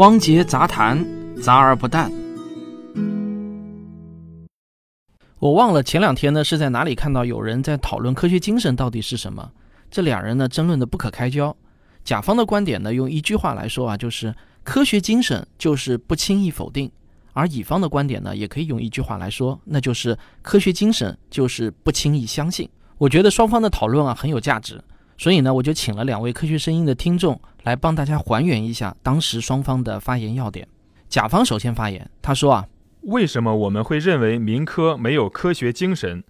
汪杰杂谈，杂而不淡。我忘了前两天呢是在哪里看到有人在讨论科学精神到底是什么，这两人呢争论的不可开交。甲方的观点呢用一句话来说啊，就是科学精神就是不轻易否定；而乙方的观点呢也可以用一句话来说，那就是科学精神就是不轻易相信。我觉得双方的讨论啊很有价值，所以呢我就请了两位科学声音的听众来帮大家还原一下当时双方的发言要点。甲方首先发言，他说啊。为什么我们会认为民科没有科学精神？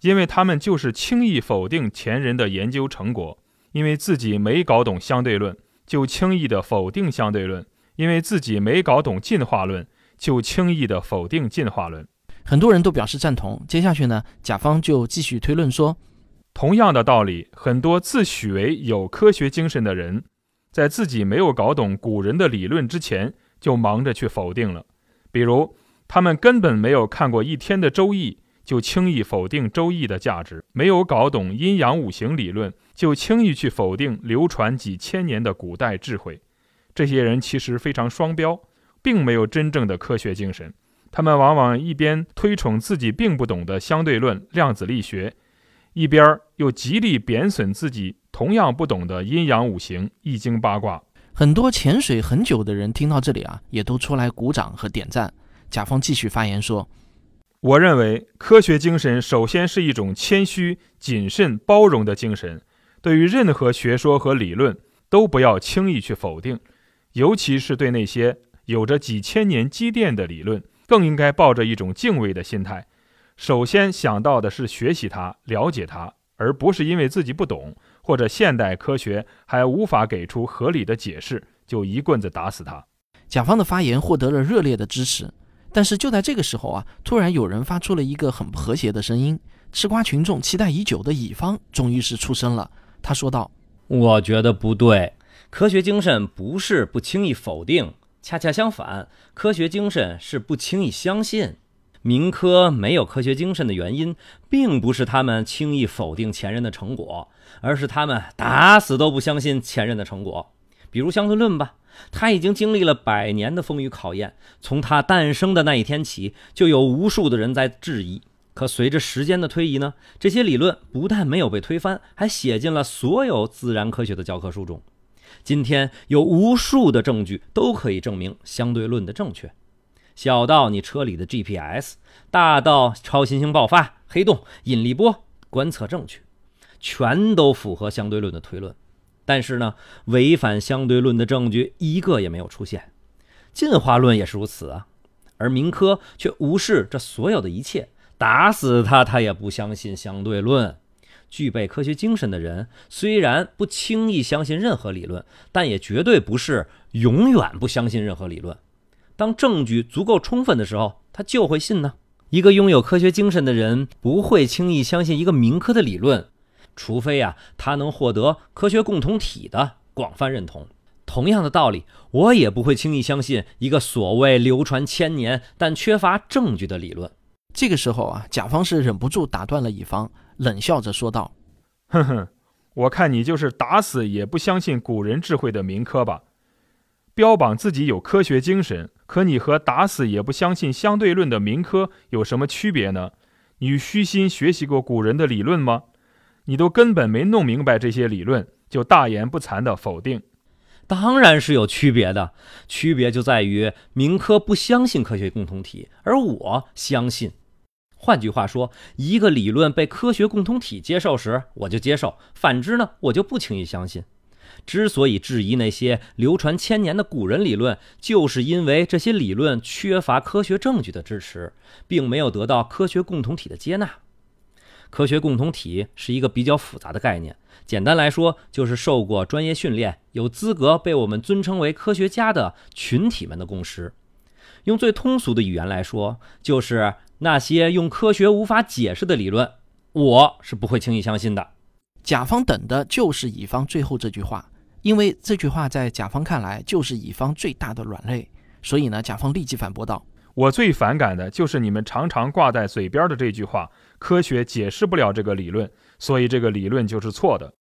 因为他们就是轻易否定前人的研究成果，因为自己没搞懂相对论，就轻易的否定相对论；因为自己没搞懂进化论，就轻易的否定进化论。很多人都表示赞同。接下去呢，甲方就继续推论说，同样的道理，很多自诩为有科学精神的人，在自己没有搞懂古人的理论之前，就忙着去否定了，比如。他们根本没有看过一天的《周易》，就轻易否定《周易》的价值；没有搞懂阴阳五行理论，就轻易去否定流传几千年的古代智慧。这些人其实非常双标，并没有真正的科学精神。他们往往一边推崇自己并不懂的相对论、量子力学，一边又极力贬损自己同样不懂的阴阳五行、易经八卦。很多潜水很久的人听到这里啊，也都出来鼓掌和点赞。甲方继续发言说：“我认为科学精神首先是一种谦虚、谨慎、包容的精神。对于任何学说和理论，都不要轻易去否定，尤其是对那些有着几千年积淀的理论，更应该抱着一种敬畏的心态。首先想到的是学习它、了解它，而不是因为自己不懂或者现代科学还无法给出合理的解释，就一棍子打死它。”甲方的发言获得了热烈的支持。但是就在这个时候啊，突然有人发出了一个很不和谐的声音。吃瓜群众期待已久的乙方终于是出声了。他说道：“我觉得不对，科学精神不是不轻易否定，恰恰相反，科学精神是不轻易相信。民科没有科学精神的原因，并不是他们轻易否定前人的成果，而是他们打死都不相信前人的成果。比如相对论吧。”他已经经历了百年的风雨考验，从他诞生的那一天起，就有无数的人在质疑。可随着时间的推移呢，这些理论不但没有被推翻，还写进了所有自然科学的教科书中。今天有无数的证据都可以证明相对论的正确，小到你车里的 GPS，大到超新星爆发、黑洞、引力波观测证据，全都符合相对论的推论。但是呢，违反相对论的证据一个也没有出现，进化论也是如此啊。而明科却无视这所有的一切，打死他他也不相信相对论。具备科学精神的人虽然不轻易相信任何理论，但也绝对不是永远不相信任何理论。当证据足够充分的时候，他就会信呢。一个拥有科学精神的人不会轻易相信一个民科的理论。除非呀，他能获得科学共同体的广泛认同。同样的道理，我也不会轻易相信一个所谓流传千年但缺乏证据的理论。这个时候啊，甲方是忍不住打断了乙方，冷笑着说道：“哼哼，我看你就是打死也不相信古人智慧的民科吧？标榜自己有科学精神，可你和打死也不相信相对论的民科有什么区别呢？你虚心学习过古人的理论吗？”你都根本没弄明白这些理论，就大言不惭的否定，当然是有区别的。区别就在于民科不相信科学共同体，而我相信。换句话说，一个理论被科学共同体接受时，我就接受；反之呢，我就不轻易相信。之所以质疑那些流传千年的古人理论，就是因为这些理论缺乏科学证据的支持，并没有得到科学共同体的接纳。科学共同体是一个比较复杂的概念，简单来说就是受过专业训练、有资格被我们尊称为科学家的群体们的共识。用最通俗的语言来说，就是那些用科学无法解释的理论，我是不会轻易相信的。甲方等的就是乙方最后这句话，因为这句话在甲方看来就是乙方最大的软肋，所以呢，甲方立即反驳道。我最反感的就是你们常常挂在嘴边的这句话：科学解释不了这个理论，所以这个理论就是错的。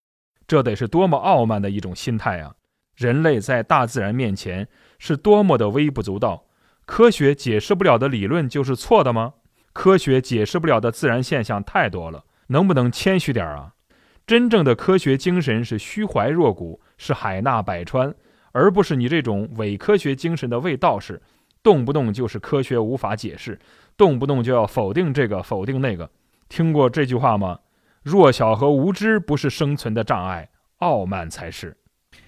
这得是多么傲慢的一种心态啊！人类在大自然面前是多么的微不足道。科学解释不了的理论就是错的吗？科学解释不了的自然现象太多了，能不能谦虚点啊？真正的科学精神是虚怀若谷，是海纳百川，而不是你这种伪科学精神的伪道士，动不动就是科学无法解释，动不动就要否定这个否定那个。听过这句话吗？弱小和无知不是生存的障碍，傲慢才是。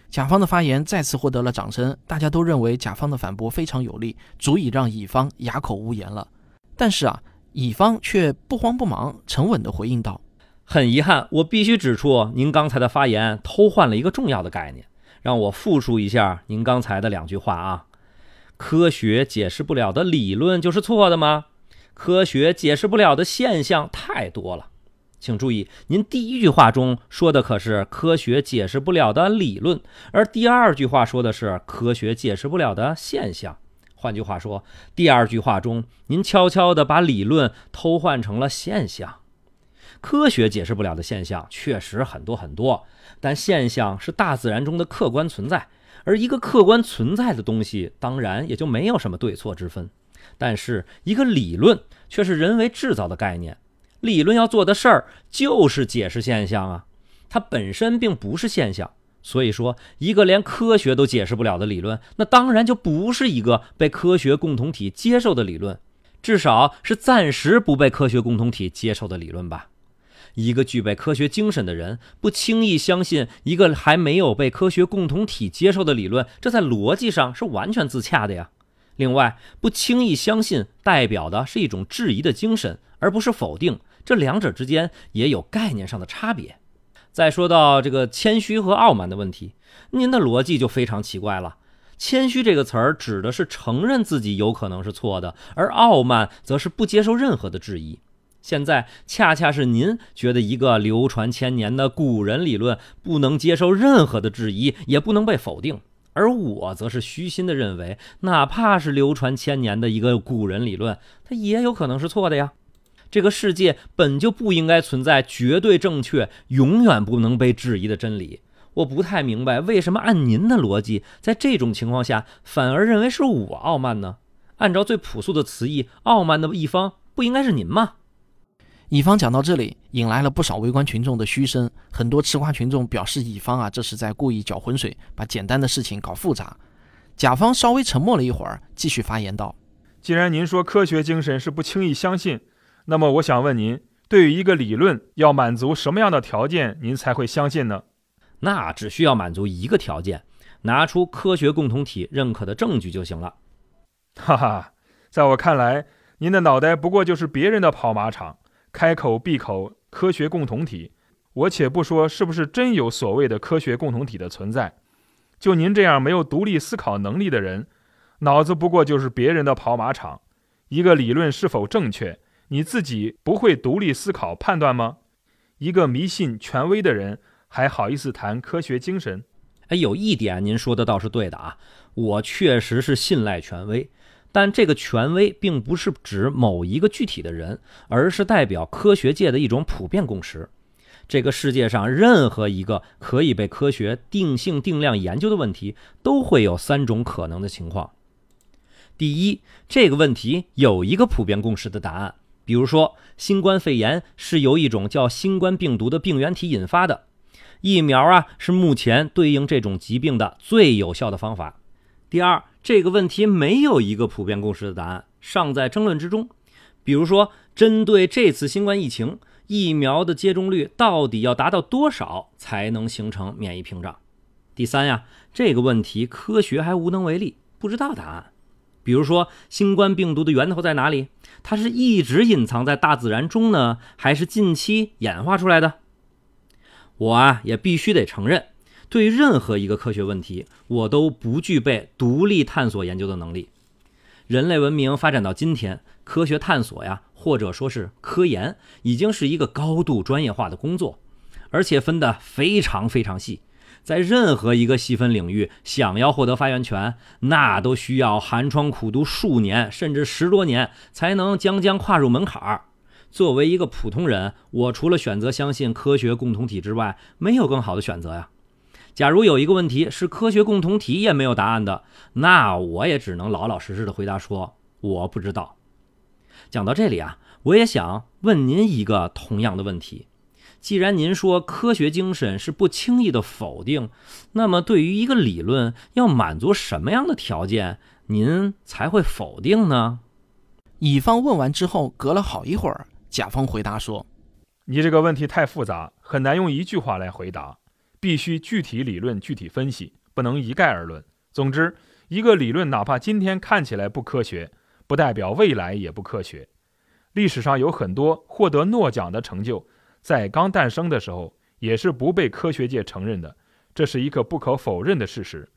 甲方的发言再次获得了掌声，大家都认为甲方的反驳非常有力，足以让乙方哑口无言了。但是啊，乙方却不慌不忙，沉稳地回应道：“很遗憾，我必须指出，您刚才的发言偷换了一个重要的概念。让我复述一下您刚才的两句话啊：科学解释不了的理论就是错的吗？科学解释不了的现象太多了。”请注意，您第一句话中说的可是科学解释不了的理论，而第二句话说的是科学解释不了的现象。换句话说，第二句话中您悄悄地把理论偷换成了现象。科学解释不了的现象确实很多很多，但现象是大自然中的客观存在，而一个客观存在的东西，当然也就没有什么对错之分。但是一个理论却是人为制造的概念。理论要做的事儿就是解释现象啊，它本身并不是现象。所以说，一个连科学都解释不了的理论，那当然就不是一个被科学共同体接受的理论，至少是暂时不被科学共同体接受的理论吧。一个具备科学精神的人，不轻易相信一个还没有被科学共同体接受的理论，这在逻辑上是完全自洽的呀。另外，不轻易相信代表的是一种质疑的精神，而不是否定。这两者之间也有概念上的差别。再说到这个谦虚和傲慢的问题，您的逻辑就非常奇怪了。谦虚这个词儿指的是承认自己有可能是错的，而傲慢则是不接受任何的质疑。现在恰恰是您觉得一个流传千年的古人理论不能接受任何的质疑，也不能被否定，而我则是虚心的认为，哪怕是流传千年的一个古人理论，它也有可能是错的呀。这个世界本就不应该存在绝对正确、永远不能被质疑的真理。我不太明白，为什么按您的逻辑，在这种情况下反而认为是我傲慢呢？按照最朴素的词义，傲慢的一方不应该是您吗？乙方讲到这里，引来了不少围观群众的嘘声。很多吃瓜群众表示，乙方啊，这是在故意搅浑水，把简单的事情搞复杂。甲方稍微沉默了一会儿，继续发言道：“既然您说科学精神是不轻易相信。”那么我想问您，对于一个理论要满足什么样的条件，您才会相信呢？那只需要满足一个条件，拿出科学共同体认可的证据就行了。哈哈，在我看来，您的脑袋不过就是别人的跑马场，开口闭口科学共同体。我且不说是不是真有所谓的科学共同体的存在，就您这样没有独立思考能力的人，脑子不过就是别人的跑马场。一个理论是否正确？你自己不会独立思考判断吗？一个迷信权威的人还好意思谈科学精神？哎，有一点您说的倒是对的啊，我确实是信赖权威，但这个权威并不是指某一个具体的人，而是代表科学界的一种普遍共识。这个世界上任何一个可以被科学定性定量研究的问题，都会有三种可能的情况。第一，这个问题有一个普遍共识的答案。比如说，新冠肺炎是由一种叫新冠病毒的病原体引发的，疫苗啊是目前对应这种疾病的最有效的方法。第二，这个问题没有一个普遍共识的答案，尚在争论之中。比如说，针对这次新冠疫情，疫苗的接种率到底要达到多少才能形成免疫屏障？第三呀，这个问题科学还无能为力，不知道答案。比如说，新冠病毒的源头在哪里？它是一直隐藏在大自然中呢，还是近期演化出来的？我啊，也必须得承认，对于任何一个科学问题，我都不具备独立探索研究的能力。人类文明发展到今天，科学探索呀，或者说是科研，已经是一个高度专业化的工作，而且分得非常非常细。在任何一个细分领域，想要获得发言权，那都需要寒窗苦读数年，甚至十多年，才能将将跨入门槛儿。作为一个普通人，我除了选择相信科学共同体之外，没有更好的选择呀。假如有一个问题是科学共同体也没有答案的，那我也只能老老实实的回答说我不知道。讲到这里啊，我也想问您一个同样的问题：既然您说科学精神是不轻易的否定，那么对于一个理论要满足什么样的条件，您才会否定呢？乙方问完之后，隔了好一会儿，甲方回答说：“你这个问题太复杂，很难用一句话来回答，必须具体理论具体分析，不能一概而论。总之，一个理论哪怕今天看起来不科学。”不代表未来也不科学。历史上有很多获得诺奖的成就，在刚诞生的时候也是不被科学界承认的，这是一个不可否认的事实。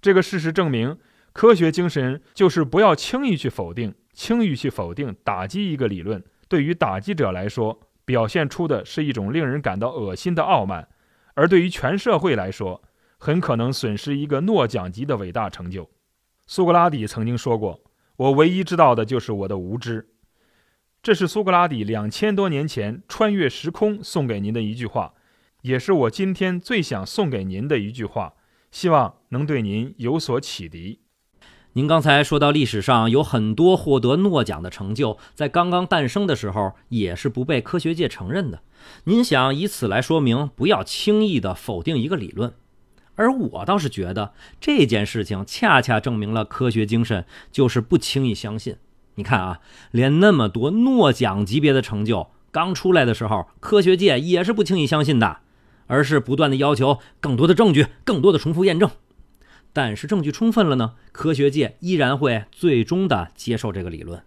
这个事实证明，科学精神就是不要轻易去否定，轻易去否定、打击一个理论，对于打击者来说，表现出的是一种令人感到恶心的傲慢；而对于全社会来说，很可能损失一个诺奖级的伟大成就。苏格拉底曾经说过。我唯一知道的就是我的无知，这是苏格拉底两千多年前穿越时空送给您的一句话，也是我今天最想送给您的一句话，希望能对您有所启迪。您刚才说到历史上有很多获得诺奖的成就，在刚刚诞生的时候也是不被科学界承认的。您想以此来说明，不要轻易的否定一个理论。而我倒是觉得这件事情恰恰证明了科学精神就是不轻易相信。你看啊，连那么多诺奖级别的成就刚出来的时候，科学界也是不轻易相信的，而是不断的要求更多的证据、更多的重复验证。但是证据充分了呢，科学界依然会最终的接受这个理论。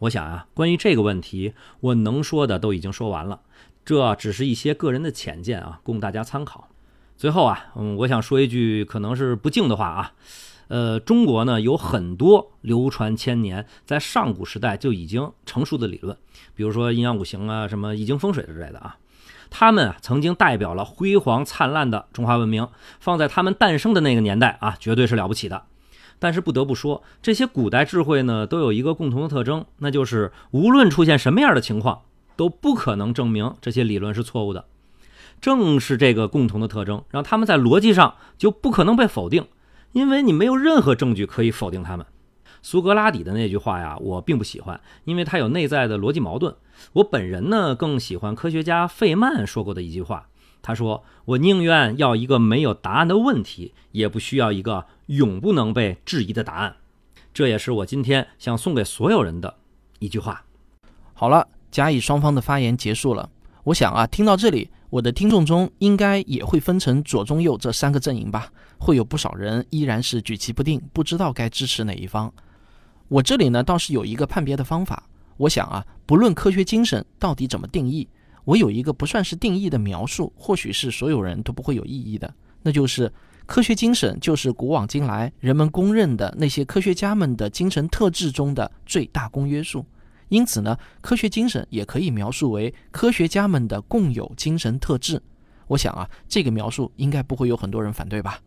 我想啊，关于这个问题，我能说的都已经说完了，这只是一些个人的浅见啊，供大家参考。最后啊，嗯，我想说一句可能是不敬的话啊，呃，中国呢有很多流传千年，在上古时代就已经成熟的理论，比如说阴阳五行啊，什么易经风水之类的啊，他们啊曾经代表了辉煌灿烂的中华文明，放在他们诞生的那个年代啊，绝对是了不起的。但是不得不说，这些古代智慧呢，都有一个共同的特征，那就是无论出现什么样的情况，都不可能证明这些理论是错误的。正是这个共同的特征，让他们在逻辑上就不可能被否定，因为你没有任何证据可以否定他们。苏格拉底的那句话呀，我并不喜欢，因为他有内在的逻辑矛盾。我本人呢，更喜欢科学家费曼说过的一句话，他说：“我宁愿要一个没有答案的问题，也不需要一个永不能被质疑的答案。”这也是我今天想送给所有人的一句话。好了，甲乙双方的发言结束了。我想啊，听到这里。我的听众中应该也会分成左、中、右这三个阵营吧，会有不少人依然是举棋不定，不知道该支持哪一方。我这里呢倒是有一个判别的方法。我想啊，不论科学精神到底怎么定义，我有一个不算是定义的描述，或许是所有人都不会有异议的，那就是科学精神就是古往今来人们公认的那些科学家们的精神特质中的最大公约数。因此呢，科学精神也可以描述为科学家们的共有精神特质。我想啊，这个描述应该不会有很多人反对吧？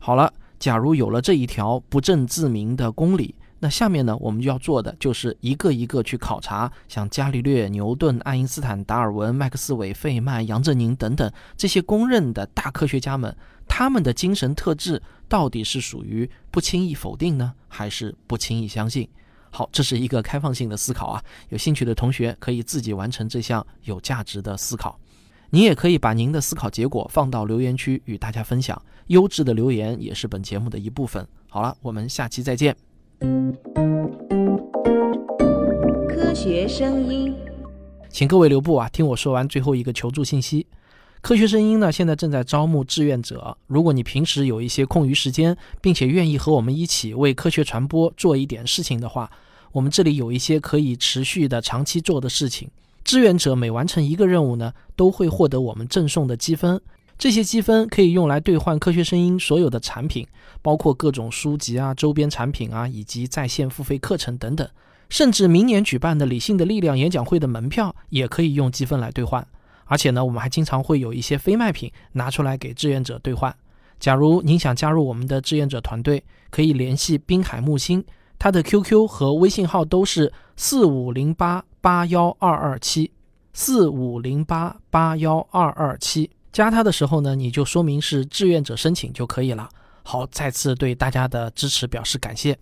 好了，假如有了这一条不证自明的公理，那下面呢，我们就要做的就是一个一个去考察，像伽利略、牛顿、爱因斯坦、达尔文、麦克斯韦、费曼、杨振宁等等这些公认的大科学家们，他们的精神特质到底是属于不轻易否定呢，还是不轻易相信？好，这是一个开放性的思考啊！有兴趣的同学可以自己完成这项有价值的思考。您也可以把您的思考结果放到留言区与大家分享。优质的留言也是本节目的一部分。好了，我们下期再见。科学声音，请各位留步啊！听我说完最后一个求助信息。科学声音呢，现在正在招募志愿者。如果你平时有一些空余时间，并且愿意和我们一起为科学传播做一点事情的话，我们这里有一些可以持续的、长期做的事情。志愿者每完成一个任务呢，都会获得我们赠送的积分。这些积分可以用来兑换科学声音所有的产品，包括各种书籍啊、周边产品啊，以及在线付费课程等等。甚至明年举办的理性的力量演讲会的门票，也可以用积分来兑换。而且呢，我们还经常会有一些非卖品拿出来给志愿者兑换。假如您想加入我们的志愿者团队，可以联系滨海木星，他的 QQ 和微信号都是四五零八八幺二二七，四五零八八幺二二七。加他的时候呢，你就说明是志愿者申请就可以了。好，再次对大家的支持表示感谢。